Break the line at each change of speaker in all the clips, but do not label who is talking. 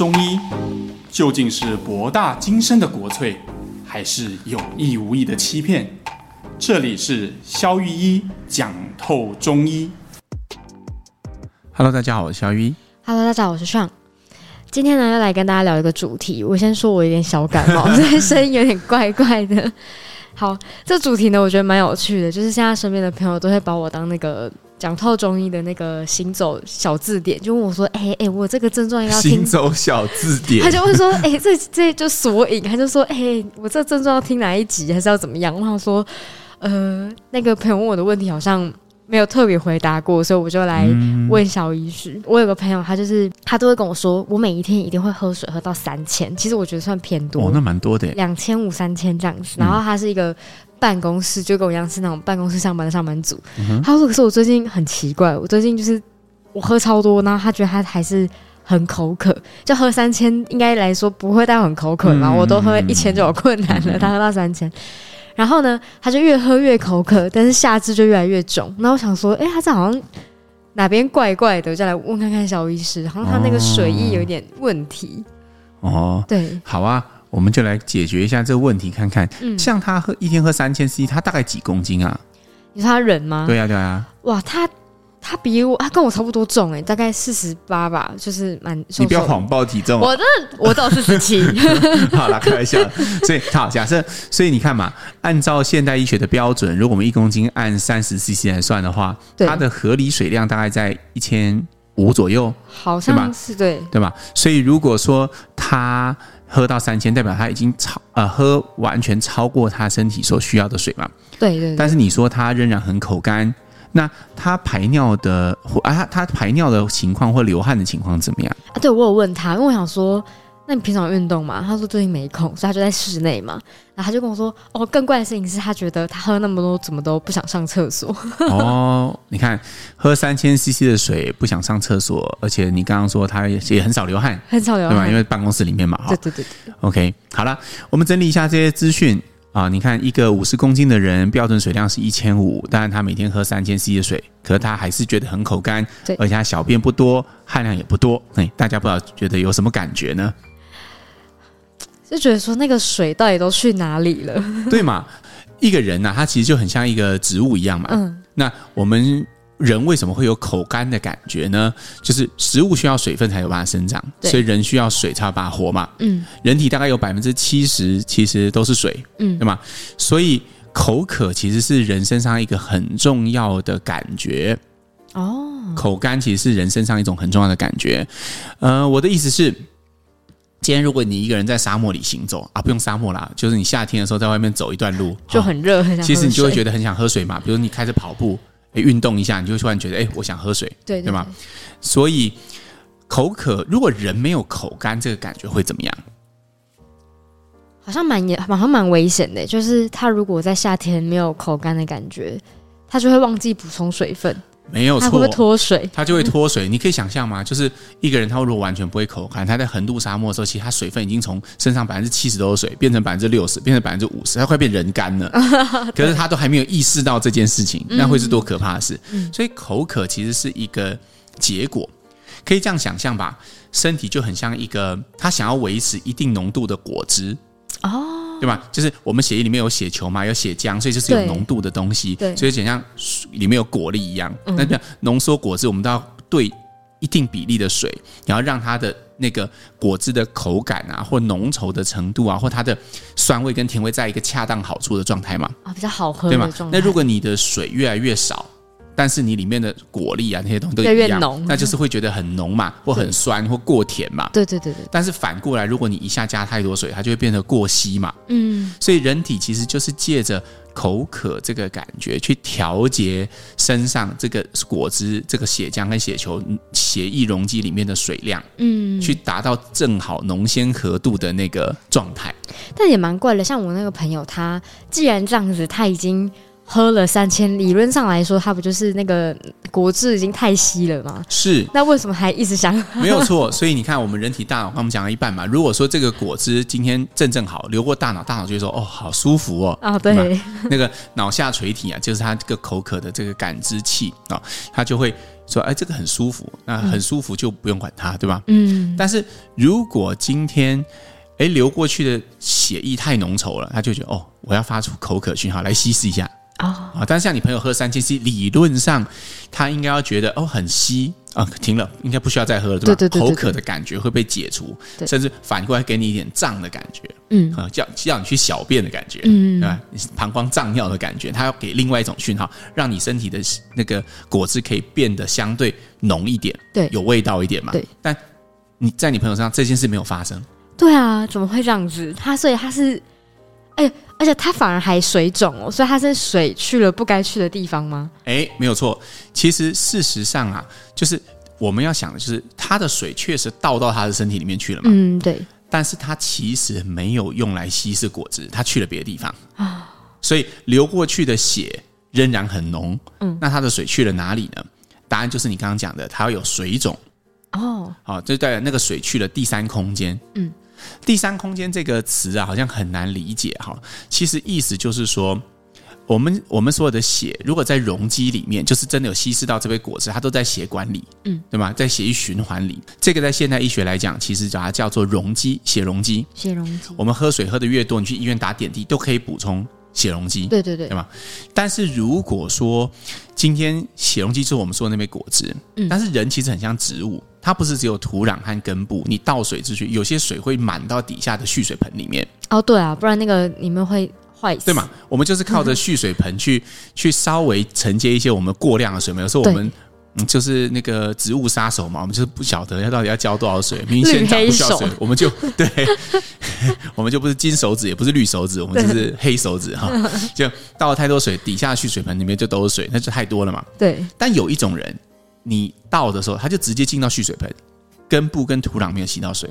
中医究竟是博大精深的国粹，还是有意无意的欺骗？这里是肖玉一讲透中医。
Hello，大家好，我是肖玉一。
Hello，大家好，我是创。今天呢，要来跟大家聊一个主题。我先说，我有点小感冒，所以声音有点怪怪的。好，这主题呢，我觉得蛮有趣的，就是现在身边的朋友都会把我当那个讲透中医的那个行走小字典，就问我说：“哎、欸、哎、欸，我这个症状要听
行走小字典？”
他就会说：“哎、欸，这这就索引。”他就说：“哎、欸，我这症状要听哪一集，还是要怎么样？”我想说：“呃，那个朋友问我的问题好像。”没有特别回答过，所以我就来问小医师。嗯、我有个朋友，他就是他都会跟我说，我每一天一定会喝水喝到三千，其实我觉得算偏多，
哦，那蛮多的，
两千五三千这样子。然后他是一个办公室，就跟我一样是那种办公室上班的上班族。嗯、他说：“可是我最近很奇怪，我最近就是我喝超多，然后他觉得他还是很口渴，就喝三千应该来说不会到很口渴嘛，嗯、我都喝一千就有困难了，嗯、他喝到三千。”然后呢，他就越喝越口渴，但是下肢就越来越肿。那我想说，哎，他这好像哪边怪怪的，就来问看看小医师，好像他那个水液有点问题。
哦，对，好啊，我们就来解决一下这个问题，看看。嗯，像他喝一天喝三千 CC，他大概几公斤啊？
你说他人吗？
对呀，对呀。
哇，他。他比我，他跟我差不多重哎、欸，大概四十八吧，就是蛮瘦瘦。
你不要谎报体重，
我的我到四十七。
好啦，开玩笑。所以好，假设，所以你看嘛，按照现代医学的标准，如果我们一公斤按三十 CC 来算的话，对它的合理水量大概在一千五左右，
好像是对吧？
对吧？所以如果说他喝到三千，代表他已经超呃喝完全超过他身体所需要的水嘛？
对，对对。
但是你说他仍然很口干。那他排尿的或啊，他排尿的情况或流汗的情况怎么样
啊？对，我有问他，因为我想说，那你平常有运动吗？他说最近没空，所以他就在室内嘛。然后他就跟我说，哦，更怪的事情是他觉得他喝那么多，怎么都不想上厕所。
哦，你看，喝三千 CC 的水不想上厕所，而且你刚刚说他也也很少流汗，
很少流汗，对吧？
因为办公室里面嘛，
对对对对。
OK，好了，我们整理一下这些资讯。啊，你看一个五十公斤的人，标准水量是一千五，当然他每天喝三千 CC 的水，可是他还是觉得很口干，对而且他小便不多，汗量也不多。哎，大家不知道觉得有什么感觉呢？
就觉得说那个水到底都去哪里了？
对嘛？一个人呐、啊，他其实就很像一个植物一样嘛。嗯，那我们。人为什么会有口干的感觉呢？就是食物需要水分才有办法生长，所以人需要水才有办法活嘛。嗯，人体大概有百分之七十其实都是水，嗯，对吗？所以口渴其实是人身上一个很重要的感觉。哦，口干其实是人身上一种很重要的感觉。呃，我的意思是，今天如果你一个人在沙漠里行走啊，不用沙漠啦，就是你夏天的时候在外面走一段路，
就很热，很想。
其实你就会觉得很想喝水嘛。比如你开始跑步。诶，运动一下，你就会突然觉得，哎，我想喝水，对对，对，对吗？所以口渴，如果人没有口干，这个感觉会怎么样？
好像蛮也，好像蛮危险的。就是他如果在夏天没有口干的感觉，他就会忘记补充水分。
没有错，
它会会脱水？
它就会脱水。你可以想象吗？就是一个人，他如果完全不会口干，他在横渡沙漠的时候，其实他水分已经从身上百分之七十都是水，变成百分之六十，变成百分之五十，他快变人干了。可是他都还没有意识到这件事情，那会是多可怕的事？所以口渴其实是一个结果，可以这样想象吧？身体就很像一个，他想要维持一定浓度的果汁哦。对吧？就是我们血液里面有血球嘛，有血浆，所以就是有浓度的东西。对，所以就像里面有果粒一样。嗯、那这样浓缩果汁，我们都要兑一定比例的水，然后让它的那个果汁的口感啊，或浓稠的程度啊，或它的酸味跟甜味在一个恰当好处的状态嘛。啊，比较好喝，对吗？那如果你的水越来越少。但是你里面的果粒啊，那些东西都一样，越越浓，那就是会觉得很浓嘛，或很酸，或过甜嘛。对对对对。但是反过来，如果你一下加太多水，它就会变得过稀嘛。嗯。所以人体其实就是借着口渴这个感觉，去调节身上这个果汁、这个血浆跟血球、血液容积里面的水量，嗯，去达到正好浓鲜合度的那个状态。
但也蛮怪的，像我那个朋友，他既然这样子，他已经。喝了三千，理论上来说，它不就是那个果汁已经太稀了吗？
是。
那为什么还一直想？
没有错，所以你看，我们人体大脑，刚我们讲了一半嘛。如果说这个果汁今天正正好流过大脑，大脑就会说：“哦，好舒服哦。”啊，对。那个脑下垂体啊，就是它这个口渴的这个感知器啊，它就会说哎，这个很舒服，那很舒服就不用管它，对吧？
嗯，
但是如果今天哎流过去的血液太浓稠了，他就觉得哦，我要发出口渴讯号来稀释一下。啊、哦，但是像你朋友喝三千 C，理论上他应该要觉得哦很稀啊，停了，应该不需要再喝了，对吧？
对对对对对，
口渴的感觉会被解除，甚至反过来给你一点胀的感觉，
嗯
啊，叫叫你去小便的感觉，
嗯，
对吧？膀胱胀尿的感觉，他要给另外一种讯号，让你身体的那个果汁可以变得相对浓一点，
对，
有味道一点嘛。
对，
但你在你朋友身上这件事没有发生，
对啊，怎么会这样子？他所以他是。哎，而且它反而还水肿哦，所以它是水去了不该去的地方吗？
哎，没有错。其实事实上啊，就是我们要想的就是，它的水确实倒到他的身体里面去了嘛。
嗯，对。
但是它其实没有用来稀释果汁，它去了别的地方
啊。
所以流过去的血仍然很浓。
嗯，
那它的水去了哪里呢？答案就是你刚刚讲的，它要有水肿。
哦，
好，就代表那个水去了第三空间。
嗯。
第三空间这个词啊，好像很难理解哈。其实意思就是说，我们我们所有的血，如果在容积里面，就是真的有稀释到这杯果汁，它都在血管里，嗯，对吗？在血液循环里，这个在现代医学来讲，其实把它叫做容积，血容积。
血容积。我
们喝水喝的越多，你去医院打点滴都可以补充血溶机。
对对对，
对吗？但是如果说今天血溶机就是我们说的那杯果汁，嗯，但是人其实很像植物。它不是只有土壤和根部，你倒水进去，有些水会满到底下的蓄水盆里面。
哦，对啊，不然那个里面会坏死，
对吗？我们就是靠着蓄水盆去、嗯、去稍微承接一些我们过量的水。有时候我们嗯，就是那个植物杀手嘛，我们就是不晓得要到底要浇多少水，明显长不需要水，我们就 对，我们就不是金手指，也不是绿手指，我们就是黑手指哈，就倒了太多水，底下蓄水盆里面就都是水，那就太多了嘛。
对，
但有一种人。你倒的时候，他就直接进到蓄水盆，根部跟土壤没有吸到水。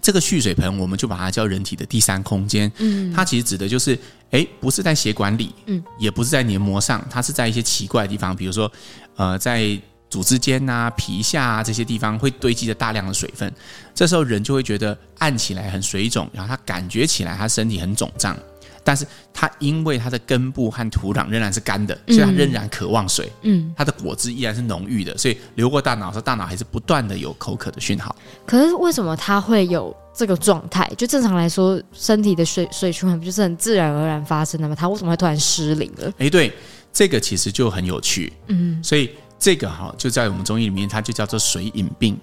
哦，这个蓄水盆我们就把它叫人体的第三空间。嗯，它其实指的就是，哎，不是在血管里，嗯，也不是在黏膜上，它是在一些奇怪的地方，比如说，呃，在组织间啊、皮下啊这些地方会堆积着大量的水分。这时候人就会觉得按起来很水肿，然后他感觉起来他身体很肿胀。但是它因为它的根部和土壤仍然是干的，所以它仍然渴望水。嗯，它的果汁依然是浓郁的，所以流过大脑的时候，大脑还是不断的有口渴的讯号。
可是为什么它会有这个状态？就正常来说，身体的水水循环不就是很自然而然发生的吗？它为什么会突然失灵了？
哎，对，这个其实就很有趣。
嗯，
所以这个哈就在我们中医里面，它就叫做水饮病。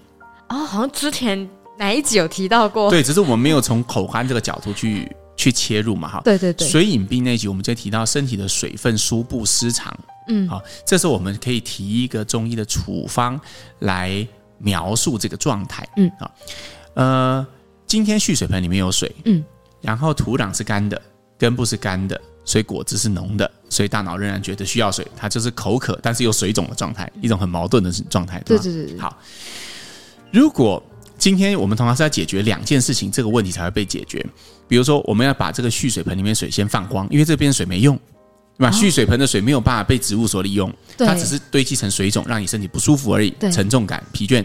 哦，好像之前哪一集有提到过？
对，只是我们没有从口干这个角度去。去切入嘛，哈，
对对对，
水饮病那一集我们就提到身体的水分输布失常，
嗯，
好，这时候我们可以提一个中医的处方来描述这个状态，
嗯，
好，呃，今天蓄水盆里面有水，
嗯，
然后土壤是干的，根部是干的，所以果汁是浓的，所以大脑仍然觉得需要水，它就是口渴，但是又水肿的状态，一种很矛盾的状态，对吧？
对对对，
好，如果今天我们同样是要解决两件事情，这个问题才会被解决。比如说，我们要把这个蓄水盆里面水先放光，因为这边水没用，对吧？蓄水盆的水没有办法被植物所利用，它只是堆积成水肿，让你身体不舒服而已，沉重感、疲倦。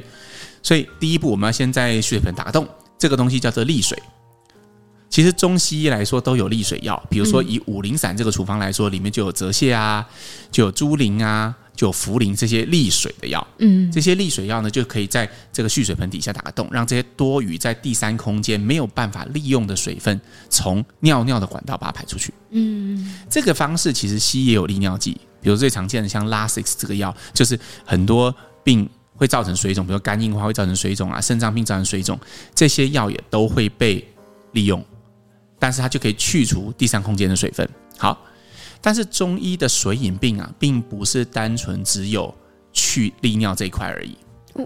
所以第一步，我们要先在蓄水盆打个洞，这个东西叫做利水。其实中西医来说都有利水药，比如说以五苓散这个处方来说，里面就有泽泻啊，就有猪苓啊。就茯苓这些利水的药，
嗯，
这些利水药呢，就可以在这个蓄水盆底下打个洞，让这些多余在第三空间没有办法利用的水分，从尿尿的管道把它排出去。
嗯，
这个方式其实西医也有利尿剂，比如最常见的像 Lasix 这个药，就是很多病会造成水肿，比如肝硬化会造成水肿啊，肾脏病造成水肿，这些药也都会被利用，但是它就可以去除第三空间的水分。好。但是中医的水饮病啊，并不是单纯只有去利尿这一块而已。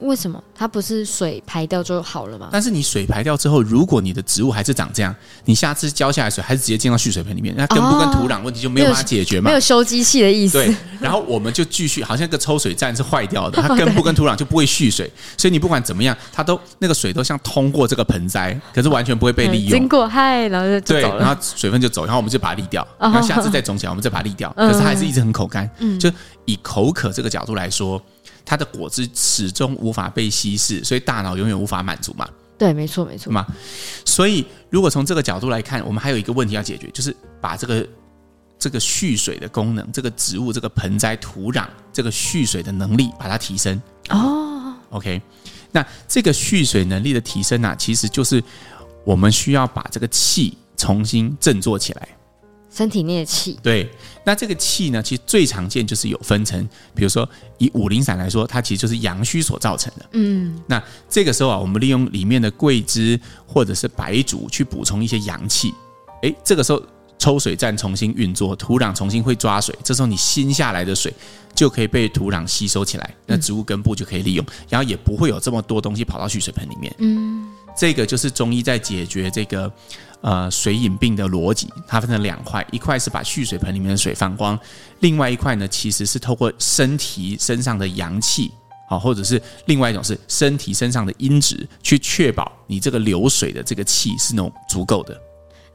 为什么它不是水排掉就好了吗？
但是你水排掉之后，如果你的植物还是长这样，你下次浇下来水还是直接进到蓄水盆里面，那根部跟土壤问题就没有办法解决嘛？
没有修机器的意思。
对，然后我们就继续，好像个抽水站是坏掉的，它根部跟土壤就不会蓄水，所以你不管怎么样，它都那个水都像通过这个盆栽，可是完全不会被利用。
经过嗨，然后就
对，然后水分就走，然后我们就把它沥掉，然后下次再种起来，我们再把它沥掉，可是它还是一直很口干。嗯，就以口渴这个角度来说。它的果汁始终无法被稀释，所以大脑永远无法满足嘛。
对，没错，没错
嘛。所以如果从这个角度来看，我们还有一个问题要解决，就是把这个这个蓄水的功能，这个植物、这个盆栽、土壤这个蓄水的能力，把它提升。
哦
，OK，那这个蓄水能力的提升呢、啊，其实就是我们需要把这个气重新振作起来。
身体内的气，
对，那这个气呢，其实最常见就是有分成，比如说以五苓散来说，它其实就是阳虚所造成的。
嗯，
那这个时候啊，我们利用里面的桂枝或者是白术去补充一些阳气，诶，这个时候抽水站重新运作，土壤重新会抓水，这时候你新下来的水就可以被土壤吸收起来，那植物根部就可以利用，然后也不会有这么多东西跑到蓄水盆里面。
嗯，
这个就是中医在解决这个。呃，水饮病的逻辑，它分成两块，一块是把蓄水盆里面的水放光，另外一块呢，其实是透过身体身上的阳气，好，或者是另外一种是身体身上的阴质，去确保你这个流水的这个气是那种足够的。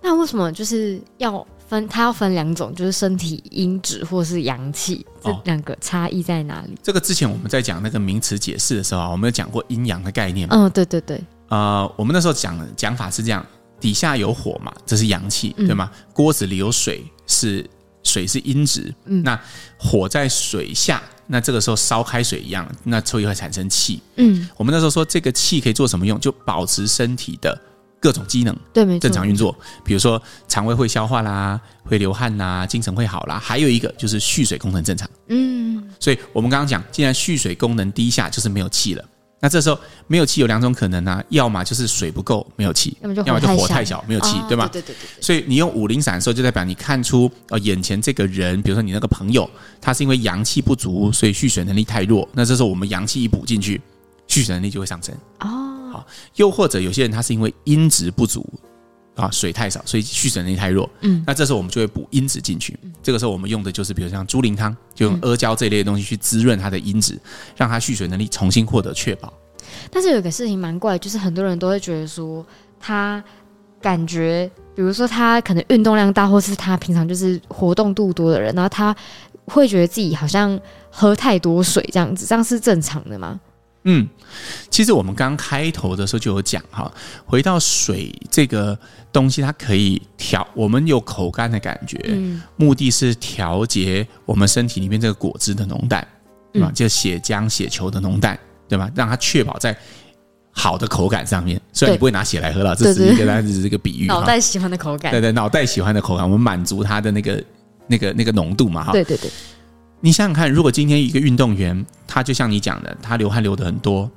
那为什么就是要分？它要分两种，就是身体阴质或是阳气，这两个差异在哪里？
哦，这个之前我们在讲那个名词解释的时候啊，我们有讲过阴阳的概念。
嗯，对对对。
呃，我们那时候讲讲法是这样。底下有火嘛，这是阳气，对吗？嗯、锅子里有水，是水是阴质。嗯，那火在水下，那这个时候烧开水一样，那就会产生气。嗯，我们那时候说这个气可以做什么用？就保持身体的各种机能，
对，
正常运作。比如说肠胃会消化啦，会流汗啦，精神会好啦。还有一个就是蓄水功能正常。嗯，所以我们刚刚讲，既然蓄水功能低下，就是没有气了。那这时候没有气有两种可能啊，要么就是水不够没有气，要么就火太小没有气，对吗？对对对。所以你用五灵散的时候，就代表你看出呃眼前这个人，比如说你那个朋友，他是因为阳气不足，所以蓄水能力太弱。那这时候我们阳气一补进去，蓄水能力就会上升。哦，好。又或者有些人他是因为阴质不足啊，水太少，所以蓄水能力太弱。嗯，那这时候我们就会补因子进去。这个时候我们用的就是比如像猪苓汤，就用阿胶这一类的东西去滋润它的因子，让它蓄水能力重新获得确保。
但是有一个事情蛮怪，就是很多人都会觉得说，他感觉，比如说他可能运动量大，或是他平常就是活动度多的人，然后他会觉得自己好像喝太多水这样子，这样是正常的吗？
嗯，其实我们刚开头的时候就有讲哈，回到水这个东西，它可以调，我们有口干的感觉，嗯，目的是调节我们身体里面这个果汁的浓淡，对吧？就血浆、血球的浓淡。对吧？让它确保在好的口感上面。虽然你不会拿血来喝了，这是一个，但是这是一个比喻。脑
袋喜欢的口感。
对对，脑袋喜欢的口感，我们满足它的那个、那个、那个浓度嘛。哈。
对对对。
你想想看，如果今天一个运动员，他就像你讲的，他流汗流的很多，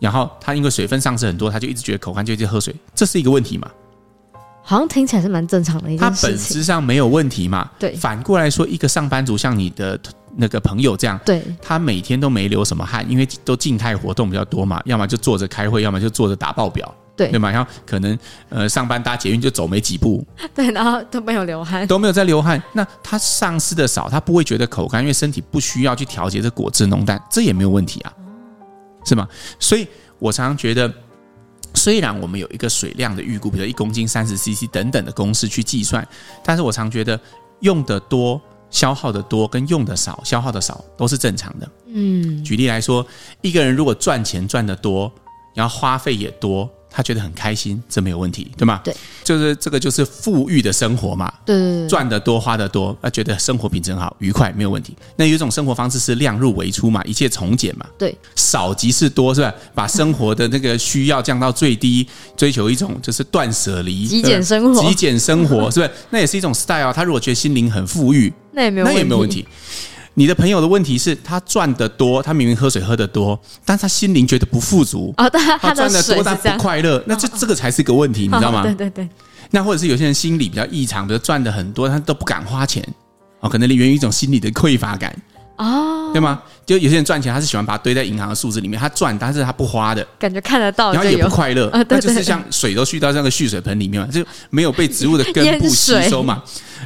然后他因为水分丧失很多，他就一直觉得口干，就一直喝水，这是一个问题嘛？
好像听起来是蛮正常的一件事情。
他本质上没有问题嘛？
对。
反过来说，一个上班族像你的。那个朋友这样，
对，
他每天都没流什么汗，因为都静态活动比较多嘛，要么就坐着开会，要么就坐着打报表，
对，
对嘛，然后可能呃上班搭捷运就走没几步，
对，然后都没有流汗，
都没有在流汗，那他丧失的少，他不会觉得口干，因为身体不需要去调节这果汁浓淡，这也没有问题啊，是吗？所以我常常觉得，虽然我们有一个水量的预估，比如一公斤三十 CC 等等的公式去计算，但是我常觉得用的多。消耗的多跟用的少，消耗的少都是正常的。嗯，举例来说，一个人如果赚钱赚的多，然后花费也多。他觉得很开心，这没有问题，对吗？
对，
就是这个就是富裕的生活嘛。
对，对，对，
赚得多，花得多，他觉得生活品质很好，愉快，没有问题。那有一种生活方式是量入为出嘛，一切从简嘛。
对，
少即是多，是吧？把生活的那个需要降到最低，追求一种就是断舍离，
极简生活，
极简生活，是不是？那也是一种 style。他如果觉得心灵很富裕，
那也没有，那也没有问题。
你的朋友的问题是他赚得多，他明明喝水喝得多，但他心灵觉得不富足。
哦，他他
赚得多但不快乐，那这这个才是一个问题，你知道吗？
对对对。
那或者是有些人心理比较异常，比如赚的很多，他都不敢花钱，哦，可能源于一种心理的匮乏感。哦，对吗？就有些人赚钱，他是喜欢把它堆在银行的数字里面，他赚，但是他不花的，
感觉看得到，
然后也不快乐，那就是像水都蓄到那个蓄水盆里面嘛，就没有被植物的根部吸收嘛。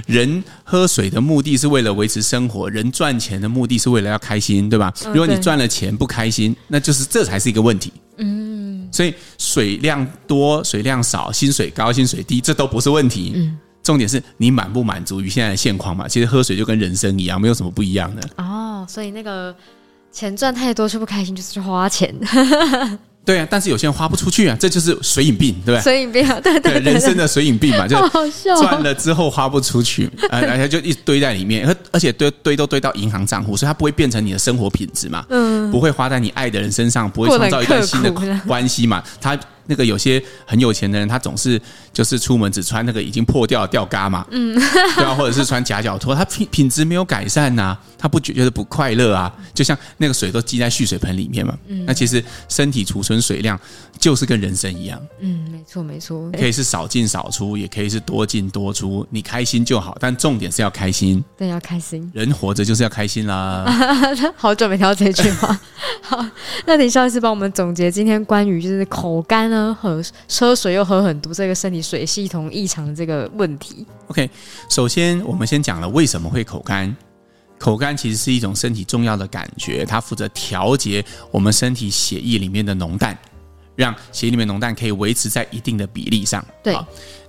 人喝水的目的是为了维持生活，人赚钱的目的是为了要开心，对吧？如果你赚了钱不开心，那就是这才是一个问题。嗯，所以水量多、水量少、薪水高、薪水低，这都不是问题。嗯。重点是你满不满足于现在的现况嘛？其实喝水就跟人生一样，没有什么不一样的。
哦，所以那个钱赚太多却不开心，就是去花钱。
对啊，但是有些人花不出去啊，这就是水银病，对不对？
水银病啊，对对，对，
对，人生的水银病嘛，就赚了之后花不出去，呃，而且就一直堆在里面，而而且堆堆都堆到银行账户，所以它不会变成你的生活品质嘛，嗯，不会花在你爱的人身上，不会创造一段新的关系嘛，它。那个有些很有钱的人，他总是就是出门只穿那个已经破掉的吊嘎嘛，嗯，对啊，或者是穿夹脚拖，他品品质没有改善呐、啊，他不觉得不快乐啊，就像那个水都积在蓄水盆里面嘛，嗯，那其实身体储存水量就是跟人生一样，
嗯，没错没错，
可以是少进少出，也可以是多进多出，你开心就好，但重点是要开心，
对，要开心，
人活着就是要开心啦，
好久没听到这句话，好，那你上一次帮我们总结今天关于就是口干喝水又喝很多，这个身体水系统异常的这个问题。
OK，首先我们先讲了为什么会口干。口干其实是一种身体重要的感觉，它负责调节我们身体血液里面的浓淡，让血液里面浓淡可以维持在一定的比例上。
对，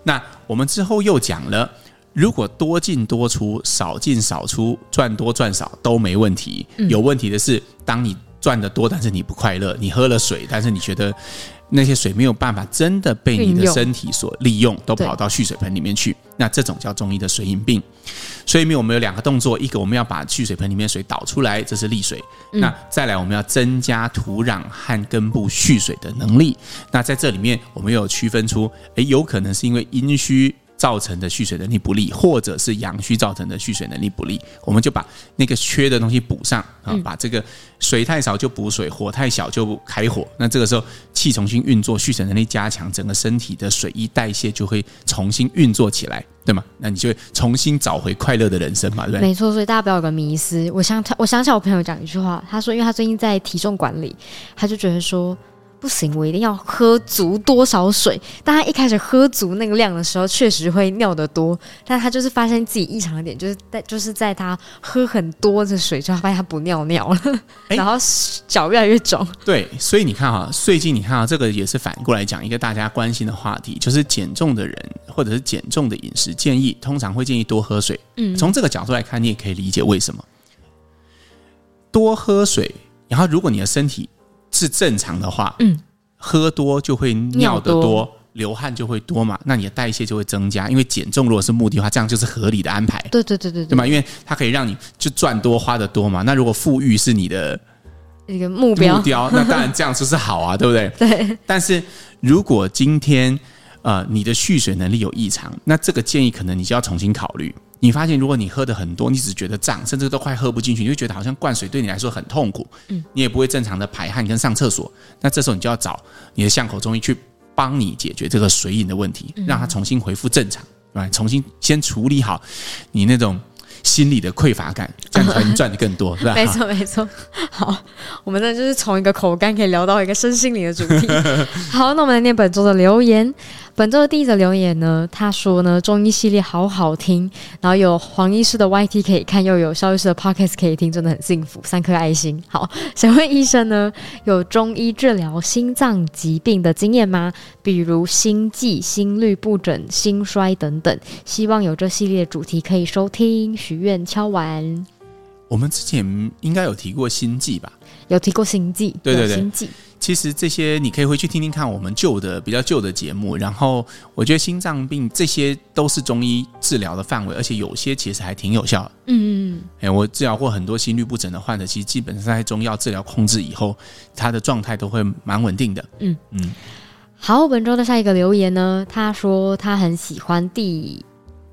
那我们之后又讲了，如果多进多出、少进少出、赚多赚少都没问题。有问题的是，当你赚的多，但是你不快乐，你喝了水，但是你觉得。那些水没有办法真的被你的身体所利用，都跑到蓄水盆里面去。那这种叫中医的水饮病。所以，我们有两个动作：一个我们要把蓄水盆里面水导出来，这是利水；那再来我们要增加土壤和根部蓄水的能力。那在这里面，我们有区分出，诶，有可能是因为阴虚。造成的蓄水能力不利，或者是阳虚造成的蓄水能力不利，我们就把那个缺的东西补上啊，把这个水太少就补水，火太小就开火。那这个时候气重新运作，蓄水能力加强，整个身体的水液代谢就会重新运作起来，对吗？那你就会重新找回快乐的人生嘛，对不对？
没错，所以大家不要有个迷思。我想，我想起我朋友讲一句话，他说，因为他最近在体重管理，他就觉得说。不行，我一定要喝足多少水？当他一开始喝足那个量的时候，确实会尿得多。但他就是发现自己异常的点，就是在就是在他喝很多的水之后，发现他不尿尿了，欸、然后脚越来越肿。
对，所以你看哈，最近你看啊，这个也是反过来讲一个大家关心的话题，就是减重的人或者是减重的饮食建议，通常会建议多喝水。嗯，从这个角度来看，你也可以理解为什么多喝水。然后，如果你的身体是正常的话，嗯，喝多就会尿得多，多流汗就会多嘛，那你的代谢就会增加。因为减重如果是目的的话，这样就是合理的安排。
对对对对，
对嘛？因为它可以让你就赚多花的多嘛。那如果富裕是你的
一个目标，
目标，那当然 这样就是好啊，对不对？
对。
但是如果今天呃你的蓄水能力有异常，那这个建议可能你就要重新考虑。你发现，如果你喝的很多，你只觉得胀，甚至都快喝不进去，你就觉得好像灌水对你来说很痛苦。嗯，你也不会正常的排汗跟上厕所。那这时候你就要找你的巷口中医去帮你解决这个水饮的问题，让它重新恢复正常，来重新先处理好你那种心理的匮乏感，这样才能赚的更多，是吧？
没错，没错。好，我们呢就是从一个口干可以聊到一个身心灵的主题。好，那我们来念本周的留言。本周的第一则留言呢，他说呢，中医系列好好听，然后有黄医师的 YT 可以看，又有肖医师的 Podcast 可以听，真的很幸福，三颗爱心。好，想问医生呢，有中医治疗心脏疾病的经验吗？比如心悸、心律不整、心衰等等。希望有这系列主题可以收听。许愿敲完。
我们之前应该有提过心悸吧？
有提过心悸，
对对对，
心悸。
其实这些你可以回去听听看我们旧的比较旧的节目，然后我觉得心脏病这些都是中医治疗的范围，而且有些其实还挺有效的。嗯嗯嗯。哎，我治疗过很多心律不整的患者，其实基本上在中药治疗控制以后，他的状态都会蛮稳定的。嗯嗯。
好，本周的下一个留言呢，他说他很喜欢第。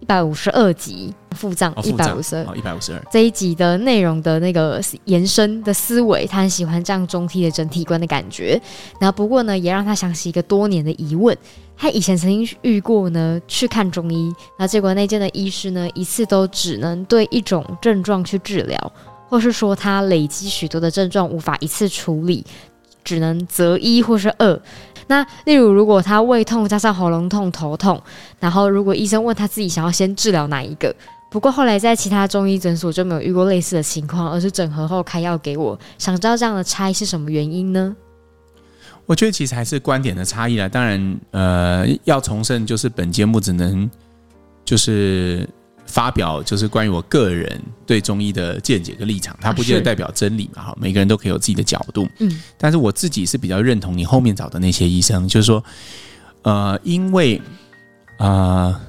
一百五十二集腹胀，一百五十二，
一百五十二。
这一集的内容的那个延伸的思维，他很喜欢这样中医的整体观的感觉。然后不过呢，也让他想起一个多年的疑问：他以前曾经遇过呢去看中医，那结果那间的医师呢一次都只能对一种症状去治疗，或是说他累积许多的症状无法一次处理，只能择一或是二。那例如，如果他胃痛加上喉咙痛、头痛，然后如果医生问他自己想要先治疗哪一个，不过后来在其他中医诊所就没有遇过类似的情况，而是整合后开药给我。想知道这样的差异是什么原因呢？
我觉得其实还是观点的差异啦。当然，呃，要重申就是本节目只能就是发表就是关于我个人对中医的见解跟立场，它不见得代表真理嘛，哈，每个人都可以有自己的角度，嗯，但是我自己是比较认同你后面找的那些医生，就是说，呃，因为啊、呃，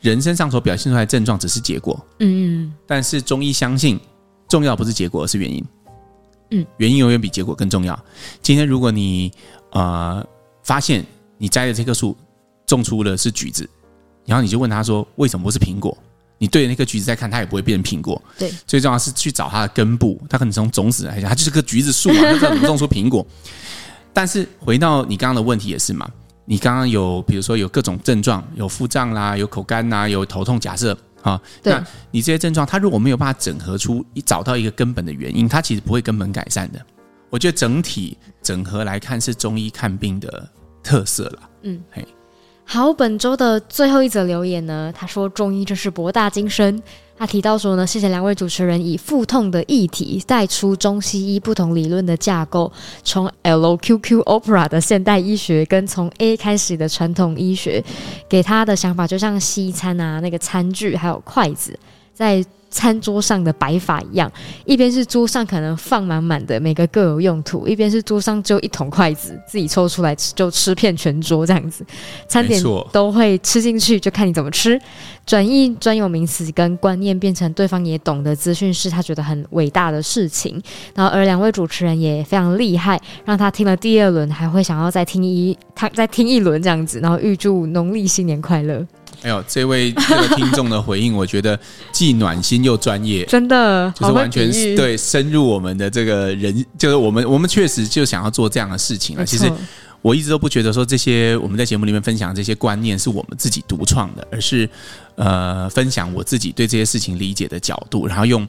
人身上所表现出来的症状只是结果，嗯，但是中医相信，重要不是结果，而是原因，嗯，原因永远比结果更重要。今天如果你呃发现你摘的这棵树种出的是橘子，然后你就问他说为什么不是苹果？你对着那颗橘子再看，它也不会变成苹果。对，最重要是去找它的根部，它可能从种子来讲，它就是个橘子树啊，它怎么种出苹果？但是回到你刚刚的问题也是嘛，你刚刚有比如说有各种症状，有腹胀啦，有口干呐，有头痛，假设啊，那你这些症状，它如果没有办法整合出一找到一个根本的原因，它其实不会根本改善的。我觉得整体整合来看是中医看病的特色了。嗯，嘿。
好，本周的最后一则留言呢，他说中医真是博大精深。他提到说呢，谢谢两位主持人以腹痛的议题带出中西医不同理论的架构，从 LQQ Opera 的现代医学跟从 A 开始的传统医学，给他的想法就像西餐啊，那个餐具还有筷子在。餐桌上的摆法一样，一边是桌上可能放满满的，每个各有用途；一边是桌上只有一桶筷子，自己抽出来吃就吃遍全桌这样子。餐点都会吃进去，就看你怎么吃。转译专有名词跟观念变成对方也懂的资讯，是他觉得很伟大的事情。然后而两位主持人也非常厉害，让他听了第二轮还会想要再听一他再听一轮这样子。然后预祝农历新年快乐。
哎呦，这位这个听众的回应，我觉得既暖心又专业，
真的
就是完全是对深入我们的这个人，就是我们我们确实就想要做这样的事情了。其实我一直都不觉得说这些我们在节目里面分享的这些观念是我们自己独创的，而是呃分享我自己对这些事情理解的角度，然后用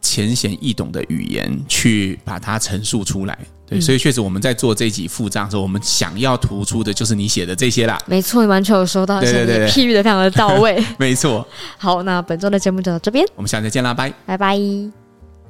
浅显易懂的语言去把它陈述出来。对，所以确实我们在做这集副账的时候，我们想要突出的就是你写的这些啦。
没错，你完全有收到，对对对，譬喻的非常的到位。
没错。
好，那本周的节目就到这边，
我们下次再见啦，拜
拜拜。